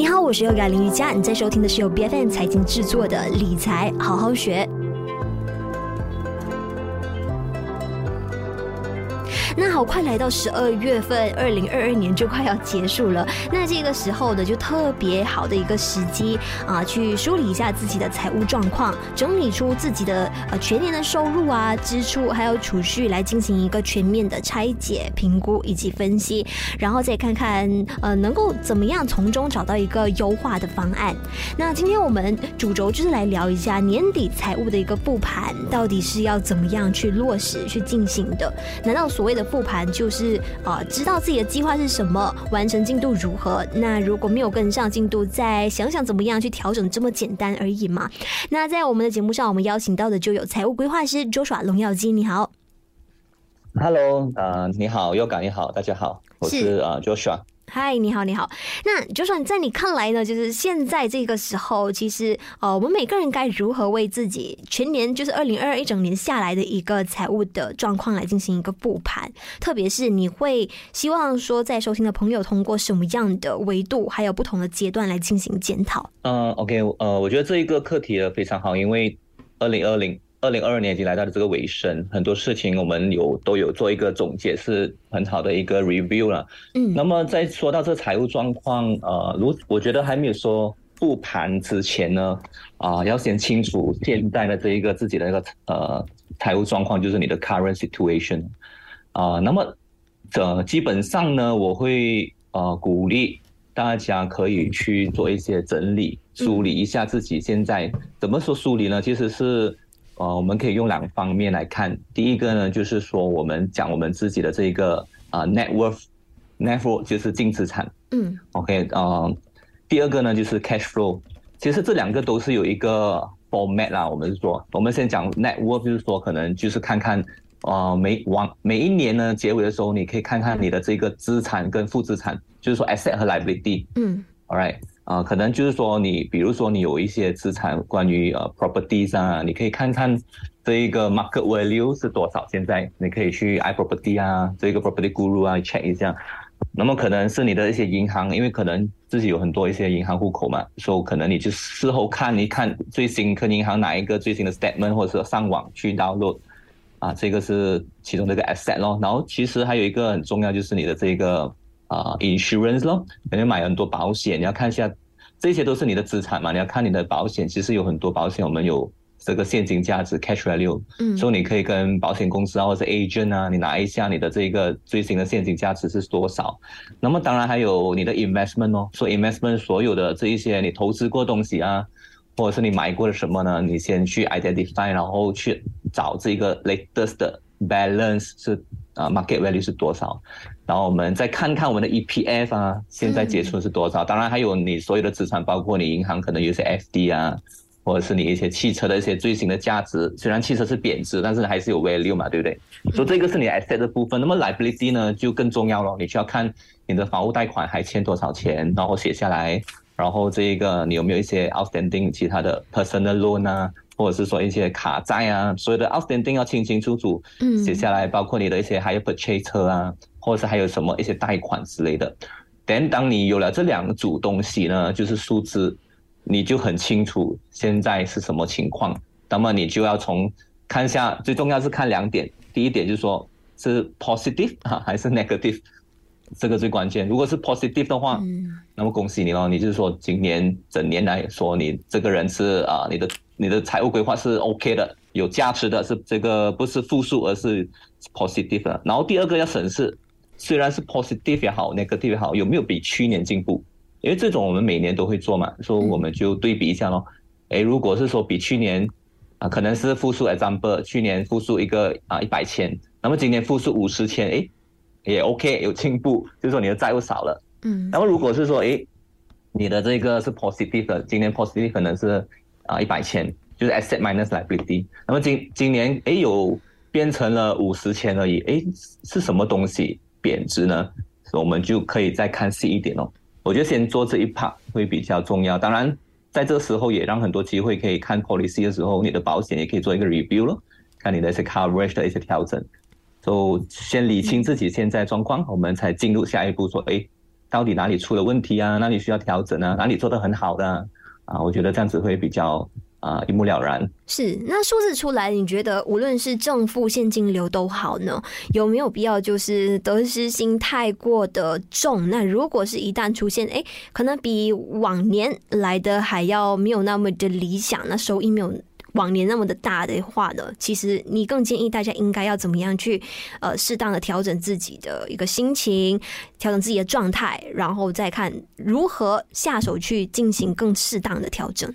你好，我是优雅林瑜伽，你在收听的是由 BFM 财经制作的理财好好学。那好，快来到十二月份，二零二二年就快要结束了。那这个时候呢，就特别好的一个时机啊，去梳理一下自己的财务状况，整理出自己的呃全年的收入啊、支出还有储蓄，来进行一个全面的拆解、评估以及分析，然后再看看呃能够怎么样从中找到一个优化的方案。那今天我们主轴就是来聊一下年底财务的一个复盘，到底是要怎么样去落实去进行的？难道所谓的复盘就是啊、呃，知道自己的计划是什么，完成进度如何。那如果没有跟上进度，再想想怎么样去调整，这么简单而已嘛。那在我们的节目上，我们邀请到的就有财务规划师 Joshua 龙耀基，你好。Hello，呃，你好，Yoga，你好，大家好，我是呃 Joshua。嗨，你好，你好。那就算在你看来呢，就是现在这个时候，其实呃，我们每个人该如何为自己全年，就是二零二二一整年下来的一个财务的状况来进行一个复盘？特别是你会希望说，在收听的朋友通过什么样的维度，还有不同的阶段来进行检讨？嗯，OK，呃，我觉得这一个课题呢非常好，因为二零二零。二零二二年已经来到了这个尾声，很多事情我们有都有做一个总结，是很好的一个 review 了。嗯，那么在说到这财务状况，呃，如我觉得还没有说复盘之前呢，啊、呃，要先清楚现在的这一个自己的那个呃财务状况，就是你的 current situation。啊、呃，那么这基本上呢，我会呃鼓励大家可以去做一些整理，梳理一下自己现在、嗯、怎么说梳理呢？其实是。呃，我们可以用两个方面来看。第一个呢，就是说我们讲我们自己的这个啊、呃、net worth，net worth 就是净资产。嗯。OK，呃，第二个呢就是 cash flow。其实这两个都是有一个 format 啦。我们是说，我们先讲 net worth，就是说可能就是看看，呃，每往每一年呢结尾的时候，你可以看看你的这个资产跟负资产，就是说 asset 和 liability。嗯。All right。啊、可能就是说你，比如说你有一些资产，关于呃 properties 啊，你可以看看这一个 market value 是多少。现在你可以去 iProperty 啊，这个 property guru 啊 check 一下。那么可能是你的一些银行，因为可能自己有很多一些银行户口嘛，所以可能你就事后看一看最新跟银行哪一个最新的 statement，或者是上网去 download 啊，这个是其中这个 asset 咯。然后其实还有一个很重要就是你的这个。啊、insurance 咯，可能买很多保险，你要看一下，这些都是你的资产嘛。你要看你的保险，其实有很多保险，我们有这个现金价值 cash value，嗯，所以你可以跟保险公司啊，或者是 agent 啊，你拿一下你的这个最新的现金价值是多少。那么当然还有你的 investment 哦，所以 investment 所有的这一些你投资过东西啊，或者是你买过的什么呢？你先去 identify，然后去找这个 latest 的 balance 是啊 market value 是多少。然后我们再看看我们的 EPF 啊，现在结出是多少？当然还有你所有的资产，包括你银行可能有些 FD 啊，或者是你一些汽车的一些最新的价值。虽然汽车是贬值，但是还是有 value 嘛，对不对？所以这个是你 asset 的部分。那么 liability 呢，就更重要了。你需要看你的房屋贷款还欠多少钱，然后写下来。然后这一个你有没有一些 outstanding 其他的 personal loan 啊，或者是说一些卡债啊，所有的 outstanding 要清清楚楚写下来，包括你的一些 hire purchase 车啊。或者是还有什么一些贷款之类的，等当你有了这两组东西呢，就是数字，你就很清楚现在是什么情况。那么你就要从看一下，最重要是看两点。第一点就是说是 positive 啊 还是 negative，这个最关键。如果是 positive 的话，那么恭喜你咯，你就是说今年整年来说你这个人是啊，你的你的财务规划是 OK 的，有价值的，是这个不是负数，而是 positive 的。然后第二个要审视。虽然是 positive 也好，negative 也好，有没有比去年进步？因为这种我们每年都会做嘛，所以我们就对比一下咯。诶，如果是说比去年啊，可能是负数 example，去年负数一个啊一百千，那么今年负数五十千，诶，也 OK 有进步，就是说你的债务少了。嗯。那么如果是说诶，你的这个是 positive 的，今年 positive 可能是啊一百千，就是 asset minus liability。那么今今年诶有变成了五十千而已，诶是什么东西？贬值呢，我们就可以再看细一点哦。我觉得先做这一 part 会比较重要。当然，在这个时候也让很多机会可以看 policy 的时候，你的保险也可以做一个 review 咯，看你的一些 coverage 的一些调整。就先理清自己现在状况，我们才进入下一步说，哎，到底哪里出了问题啊？哪里需要调整啊？哪里做得很好的？啊，我觉得这样子会比较啊一目了然。是，那数字出来，你觉得无论是正负现金流都好呢，有没有必要就是得失心太过的重？那如果是一旦出现，哎，可能比往年来的还要没有那么的理想，那收益没有。往年那么的大的话呢，其实你更建议大家应该要怎么样去呃适当的调整自己的一个心情，调整自己的状态，然后再看如何下手去进行更适当的调整。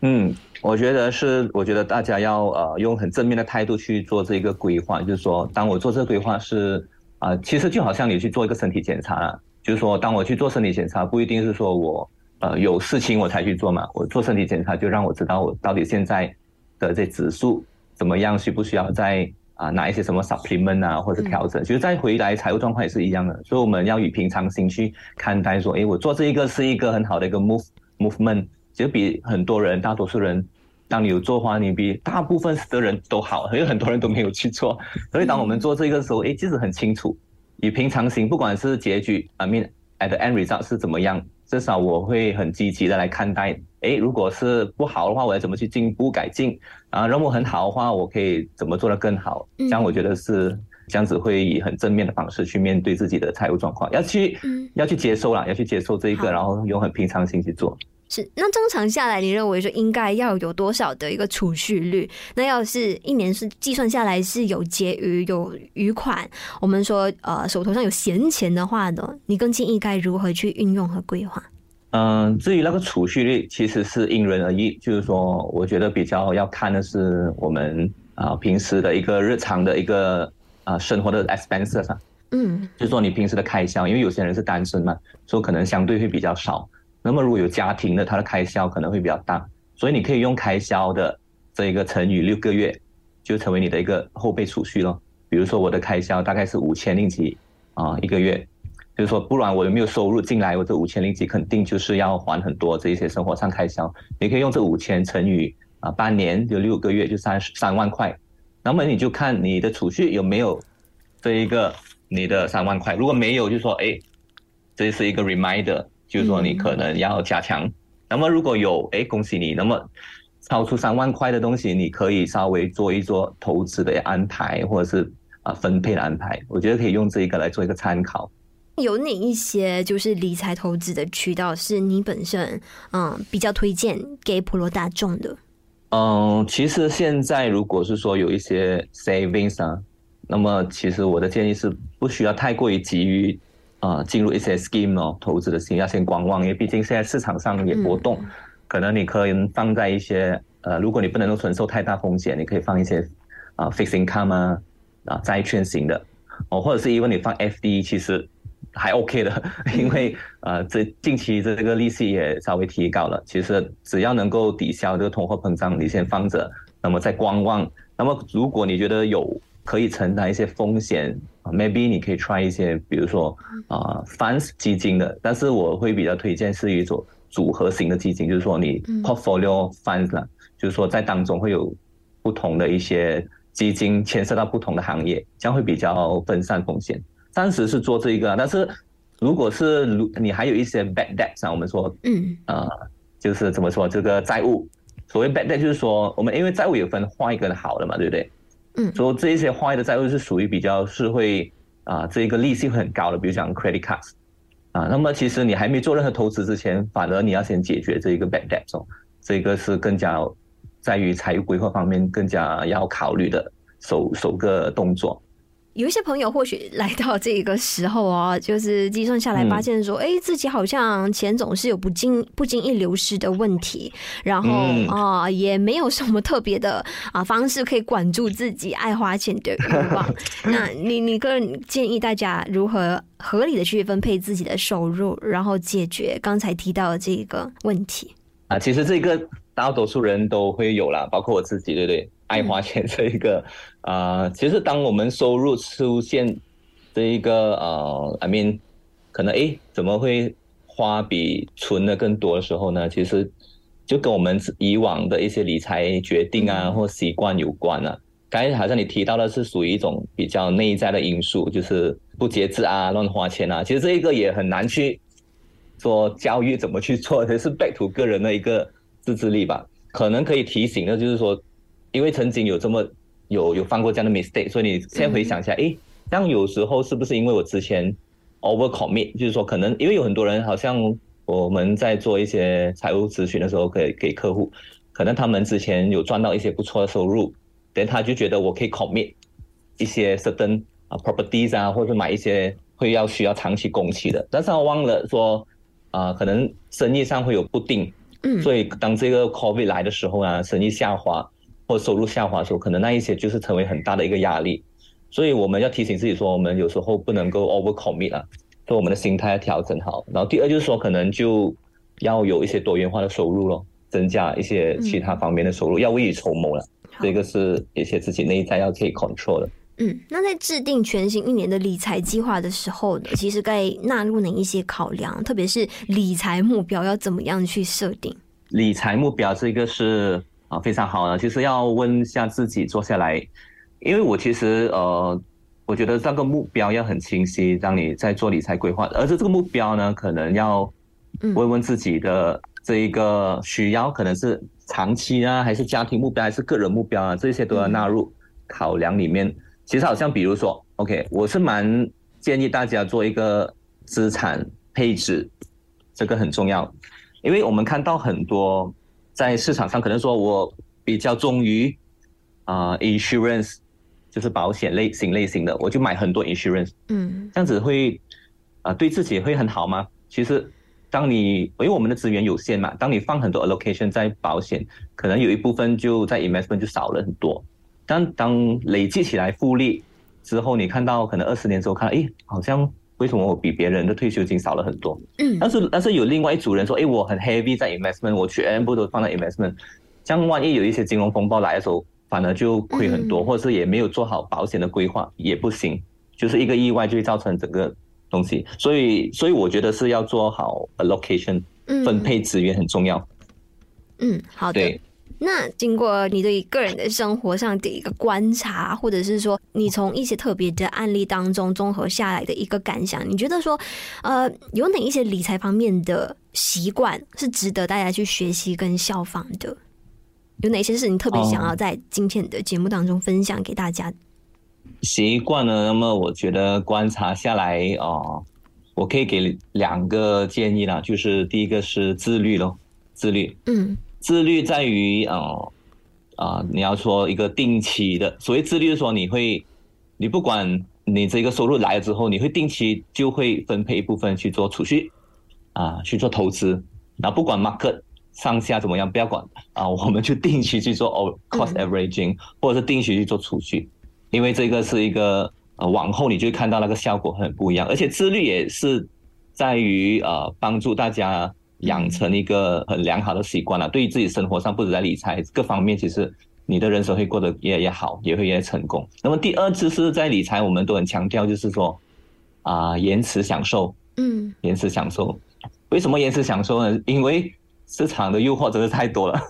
嗯，我觉得是，我觉得大家要呃用很正面的态度去做这一个规划，就是说，当我做这个规划是啊、呃，其实就好像你去做一个身体检查，就是说，当我去做身体检查，不一定是说我呃有事情我才去做嘛，我做身体检查就让我知道我到底现在。的这指数怎么样？需不需要再啊拿一些什么 supplement 啊，或者调整？其实再回来财务状况也是一样的，所以我们要以平常心去看待，说，诶，我做这一个是一个很好的一个 move movement，其实比很多人，大多数人，当你有做的话，你比大部分的人都好，因为很多人都没有去做。所以当我们做这个时候，诶，其实很清楚，以平常心，不管是结局，I mean at the end result 是怎么样。至少我会很积极的来看待，诶，如果是不好的话，我要怎么去进步改进？啊，如果很好的话，我可以怎么做得更好？这样我觉得是这样子，会以很正面的方式去面对自己的财务状况，要去要去接受啦，要去接受这一个，然后用很平常心去做。是，那正常下来，你认为说应该要有多少的一个储蓄率？那要是一年是计算下来是有结余有余款，我们说呃手头上有闲钱的话呢，你更建议该如何去运用和规划？嗯，至于那个储蓄率，其实是因人而异。就是说，我觉得比较要看的是我们啊平时的一个日常的一个啊生活的 expenses 上，嗯，就是说你平时的开销，因为有些人是单身嘛，所以可能相对会比较少。那么如果有家庭的，他的开销可能会比较大，所以你可以用开销的这一个乘以六个月，就成为你的一个后备储蓄咯。比如说我的开销大概是五千令吉啊一个月，就是说不然我有没有收入进来，我这五千令吉肯定就是要还很多这一些生活上开销。你可以用这五千乘以啊半年就六个月就三十三万块，那么你就看你的储蓄有没有这一个你的三万块，如果没有就说哎，这是一个 reminder。就是说你可能要加强，嗯、那么如果有，哎，恭喜你，那么超出三万块的东西，你可以稍微做一做投资的安排，或者是啊分配的安排，我觉得可以用这一个来做一个参考。有哪一些就是理财投资的渠道是你本身嗯比较推荐给普罗大众的？嗯，其实现在如果是说有一些 savings 啊，那么其实我的建议是不需要太过于急于。啊，进入一些 scheme 哦，投资的心要先观望，因为毕竟现在市场上也波动，嗯、可能你可以放在一些呃，如果你不能够承受太大风险，你可以放一些啊 fixed income 啊啊债券型的哦，或者是因为你放 FD 其实还 OK 的，因为呃这近期这个利息也稍微提高了，其实只要能够抵消这个通货膨胀，你先放着，那么再观望，那么如果你觉得有。可以承担一些风险，maybe 你可以 try 一些，比如说啊、呃、funds 基金的，但是我会比较推荐是一种组合型的基金，就是说你 portfolio funds 啦，就是说在当中会有不同的一些基金牵涉到不同的行业，这样会比较分散风险。暂时是做这一个，但是如果是如你还有一些 bad debts 啊，我们说，嗯啊，就是怎么说这个债务，所谓 bad debt 就是说我们因为债务有分坏跟好的嘛，对不对？嗯，所以这一些坏的债务是属于比较是会啊，这个利息很高的，比如讲 credit cards 啊。那么其实你还没做任何投资之前，反而你要先解决这一个 bad debt 哦，这个是更加在于财务规划方面更加要考虑的首首个动作。有一些朋友或许来到这个时候啊，就是计算下来发现说，哎、嗯，自己好像钱总是有不经不经意流失的问题，然后啊、嗯，也没有什么特别的啊方式可以管住自己爱花钱的欲望。那你你个人建议大家如何合理的去分配自己的收入，然后解决刚才提到的这个问题？啊，其实这个大多数人都会有啦，包括我自己，对不对？爱花钱这一个啊、呃，其实当我们收入出现这一个呃，I mean，可能诶怎么会花比存的更多的时候呢？其实就跟我们以往的一些理财决定啊或习惯有关啊。刚才好像你提到的是属于一种比较内在的因素，就是不节制啊、乱花钱啊。其实这一个也很难去说教育怎么去做，这是 back to 个人的一个自制力吧。可能可以提醒的，就是说，因为曾经有这么有有犯过这样的 mistake，所以你先回想一下，诶，这样有时候是不是因为我之前 over commit，就是说可能因为有很多人好像我们在做一些财务咨询的时候，给给客户，可能他们之前有赚到一些不错的收入，但他就觉得我可以 commit 一些 certain 啊 properties 啊，或者买一些会要需要长期供期的，但是他忘了说啊，可能生意上会有不定。嗯，所以当这个 COVID 来的时候啊，生意下滑或收入下滑的时候，可能那一些就是成为很大的一个压力。所以我们要提醒自己说，我们有时候不能够 over commit 啊，所以我们的心态要调整好。然后第二就是说，可能就要有一些多元化的收入咯，增加一些其他方面的收入，嗯、要未雨绸缪了。这个是一些自己内在要可以 control 的。嗯，那在制定全新一年的理财计划的时候呢，其实该纳入哪一些考量？特别是理财目标要怎么样去设定？理财目标这个是啊非常好的，就是要问一下自己，坐下来，因为我其实呃，我觉得这个目标要很清晰，让你在做理财规划，而且这个目标呢，可能要问问自己的这一个需要，可能是长期啊，还是家庭目标，还是个人目标啊，这些都要纳入考量里面。其实好像比如说，OK，我是蛮建议大家做一个资产配置，这个很重要，因为我们看到很多在市场上可能说我比较忠于啊、呃、insurance，就是保险类型类型的，我就买很多 insurance，嗯，这样子会啊、呃、对自己会很好吗？其实当你因为我们的资源有限嘛，当你放很多 allocation 在保险，可能有一部分就在 investment 就少了很多。但当累积起来复利之后，你看到可能二十年之后看，哎，好像为什么我比别人的退休金少了很多？嗯，但是但是有另外一组人说，哎，我很 heavy 在 investment，我全部都放在 investment，这样万一有一些金融风暴来的时候，反而就亏很多，或者是也没有做好保险的规划，也不行，就是一个意外就会造成整个东西。所以所以我觉得是要做好 allocation，分配资源很重要。嗯，好的。对。那经过你对个人的生活上的一个观察，或者是说你从一些特别的案例当中综合下来的一个感想，你觉得说，呃，有哪一些理财方面的习惯是值得大家去学习跟效仿的？有哪些是你特别想要在今天的节目当中分享给大家？习惯呢？那么我觉得观察下来哦，我可以给两个建议啦，就是第一个是自律咯，自律，嗯。自律在于哦，啊，你要说一个定期的，所谓自律是说你会，你不管你这个收入来了之后，你会定期就会分配一部分去做储蓄，啊，去做投资，然后不管 market 上下怎么样，不要管啊，我们就定期去做哦 cost averaging，或者是定期去做储蓄，因为这个是一个呃往后你就会看到那个效果很不一样，而且自律也是在于呃帮助大家。养成一个很良好的习惯了，对于自己生活上不止在理财各方面，其实你的人生会过得越来越好，也会越来越成功。那么第二就是在理财，我们都很强调，就是说啊、呃，延迟享受，嗯，延迟享受。为什么延迟享受呢？因为市场的诱惑真的太多了，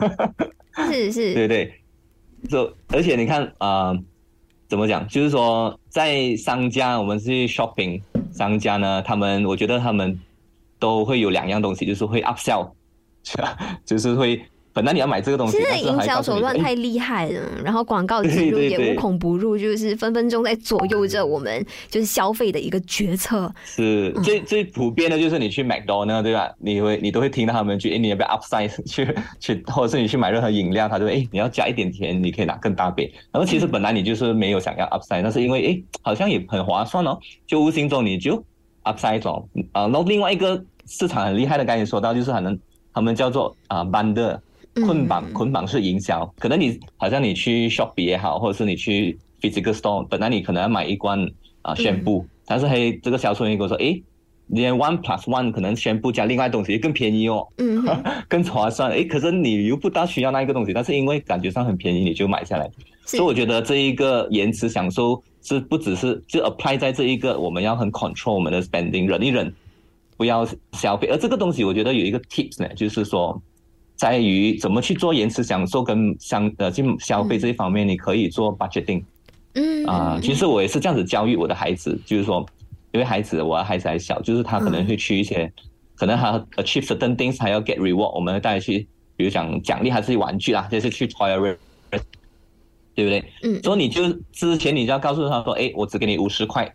是是，对对。就而且你看啊、呃，怎么讲？就是说在商家，我们去 shopping，商家呢，他们我觉得他们。都会有两样东西，就是会 upsell，就是会本来你要买这个东西，现在营销手段太厉害了，然后广告植入也无孔不入，就是分分钟在左右着我们就是消费的一个决策。是最最普遍的就是你去 McDonald 对吧？你会你都会听到他们去，哎，你要不要 upsize 去去，或者是你去买任何饮料，他就说，哎，你要加一点钱，你可以拿更大杯。然后其实本来你就是没有想要 upsize，但是因为哎，好像也很划算哦，就无形中你就。Upside 哦，啊，然后另外一个市场很厉害的，刚才说到就是可能他们叫做啊 bundle 捆绑捆绑式营销，可能你好像你去 Shopee 也好，或者是你去 physical store，本来你可能要买一罐啊宣布，但是嘿这个销售员跟我说，诶，连 one plus one 可能宣布加另外东西更便宜哦，嗯，更划算，诶，可是你又不大需要那一个东西，但是因为感觉上很便宜，你就买下来，所以我觉得这一个延迟享受。是不只是就 apply 在这一个，我们要很 control 我们的 spending，忍一忍，不要消费。而这个东西，我觉得有一个 tips 呢，就是说，在于怎么去做延迟享受跟相呃进消费这一方面，你可以做 budgeting。嗯啊、呃，其实我也是这样子教育我的孩子，就是说，因为孩子我的孩子还小，就是他可能会去一些可能他 achieve certain things，还要 get reward，我们会带你去，比如讲奖励还是玩具啦，就是去 toy，对不对？嗯。所以你就之前你就要告诉他说，哎，我只给你五十块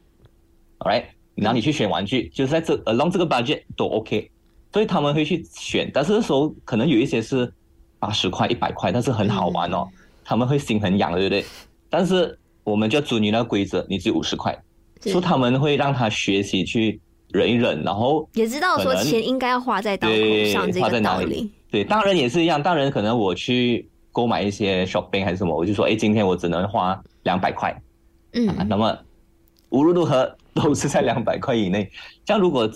，alright，然后你去选玩具，就是在这 along 这个 budget 都 OK，所以他们会去选，但是那时候可能有一些是八十块、一百块，但是很好玩哦，嗯、他们会心很痒，对不对？但是我们就要遵循那个规则，你只有五十块，所以他们会让他学习去。忍一忍，然后也知道说钱应该要花在刀口上，这个道理。对，大人也是一样。大人可能我去购买一些 shopping 还是什么，我就说，哎，今天我只能花两百块。嗯、啊，那么无论如何都是在两百块以内。这样如果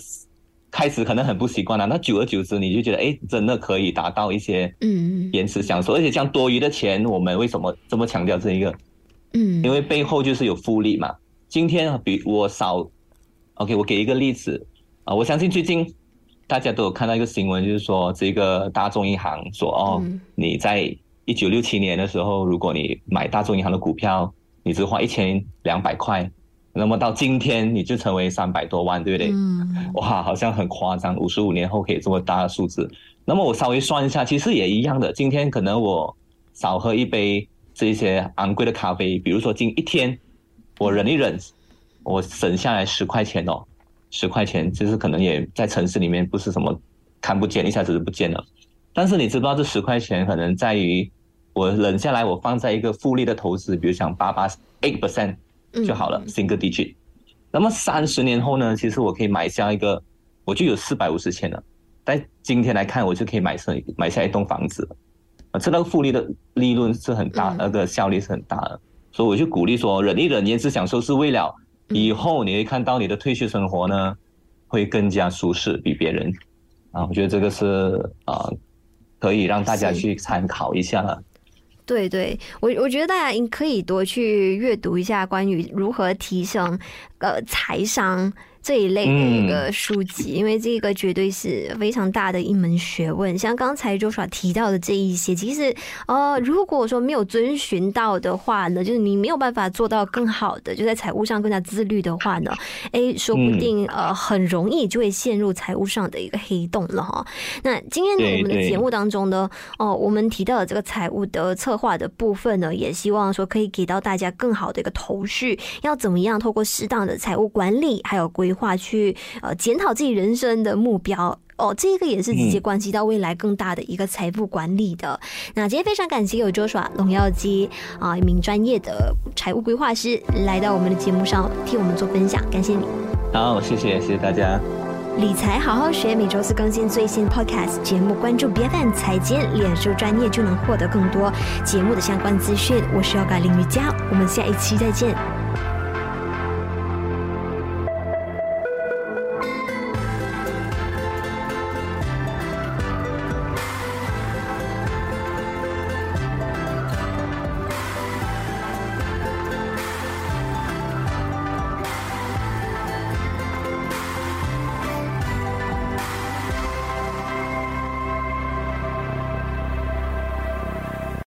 开始可能很不习惯了，那久而久之你就觉得，哎，真的可以达到一些嗯延迟享受。而且这样多余的钱，我们为什么这么强调这一个？嗯，因为背后就是有复利嘛。今天比我少。OK，我给一个例子啊，我相信最近大家都有看到一个新闻，就是说这个大众银行说哦，你在一九六七年的时候，如果你买大众银行的股票，你只花一千两百块，那么到今天你就成为三百多万，对不对？嗯。哇，好像很夸张，五十五年后可以这么大的数字。那么我稍微算一下，其实也一样的。今天可能我少喝一杯这些昂贵的咖啡，比如说今一天我忍一忍。我省下来十块钱哦，十块钱就是可能也在城市里面不是什么看不见，一下子就不见了。但是你知不知道这十块钱可能在于我忍下来，我放在一个复利的投资，比如像八八 eight percent 就好了，single digit。那么三十年后呢，其实我可以买下一个，我就有四百五十千了。但今天来看，我就可以买上买下一栋房子啊，这个复利的利润是很大，那个效率是很大的。所以我就鼓励说，忍一忍，延迟享受是为了。以后你会看到你的退休生活呢，会更加舒适，比别人啊，我觉得这个是啊，可以让大家去参考一下了。对对，我我觉得大家可以多去阅读一下关于如何提升呃财商。这一类的一个书籍，因为这个绝对是非常大的一门学问。像刚才 Joshua 提到的这一些，其实呃，如果说没有遵循到的话呢，就是你没有办法做到更好的，就在财务上更加自律的话呢，哎，说不定呃，很容易就会陷入财务上的一个黑洞了哈。那今天呢，我们的节目当中呢，哦，我们提到的这个财务的策划的部分呢，也希望说可以给到大家更好的一个头绪，要怎么样透过适当的财务管理还有规划。话去呃检讨自己人生的目标哦，这个也是直接关系到未来更大的一个财富管理的。嗯、那今天非常感谢有 Joshua 龙耀基啊，一名专业的财务规划师来到我们的节目上替我们做分享，感谢你。好，谢谢谢谢大家。理财好好学，每周四更新最新 Podcast 节目，关注别犯财经脸书专业就能获得更多节目的相关资讯。我是要改林瑜伽，我们下一期再见。